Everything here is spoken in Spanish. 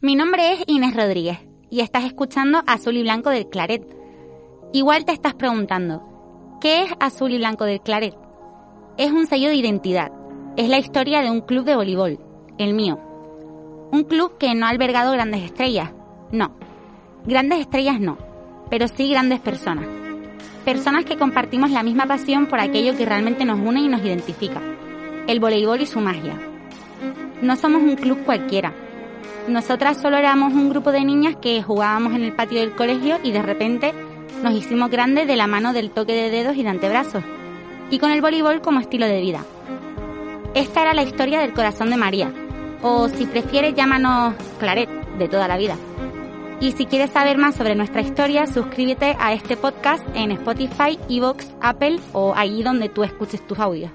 Mi nombre es Inés Rodríguez y estás escuchando Azul y Blanco del Claret. Igual te estás preguntando, ¿qué es Azul y Blanco del Claret? Es un sello de identidad. Es la historia de un club de voleibol, el mío. Un club que no ha albergado grandes estrellas. No. Grandes estrellas no, pero sí grandes personas. Personas que compartimos la misma pasión por aquello que realmente nos une y nos identifica. El voleibol y su magia. No somos un club cualquiera nosotras solo éramos un grupo de niñas que jugábamos en el patio del colegio y de repente nos hicimos grandes de la mano del toque de dedos y de antebrazos, y con el voleibol como estilo de vida. Esta era la historia del corazón de María, o si prefieres llámanos Claret, de toda la vida. Y si quieres saber más sobre nuestra historia, suscríbete a este podcast en Spotify, Evox, Apple o ahí donde tú escuches tus audios.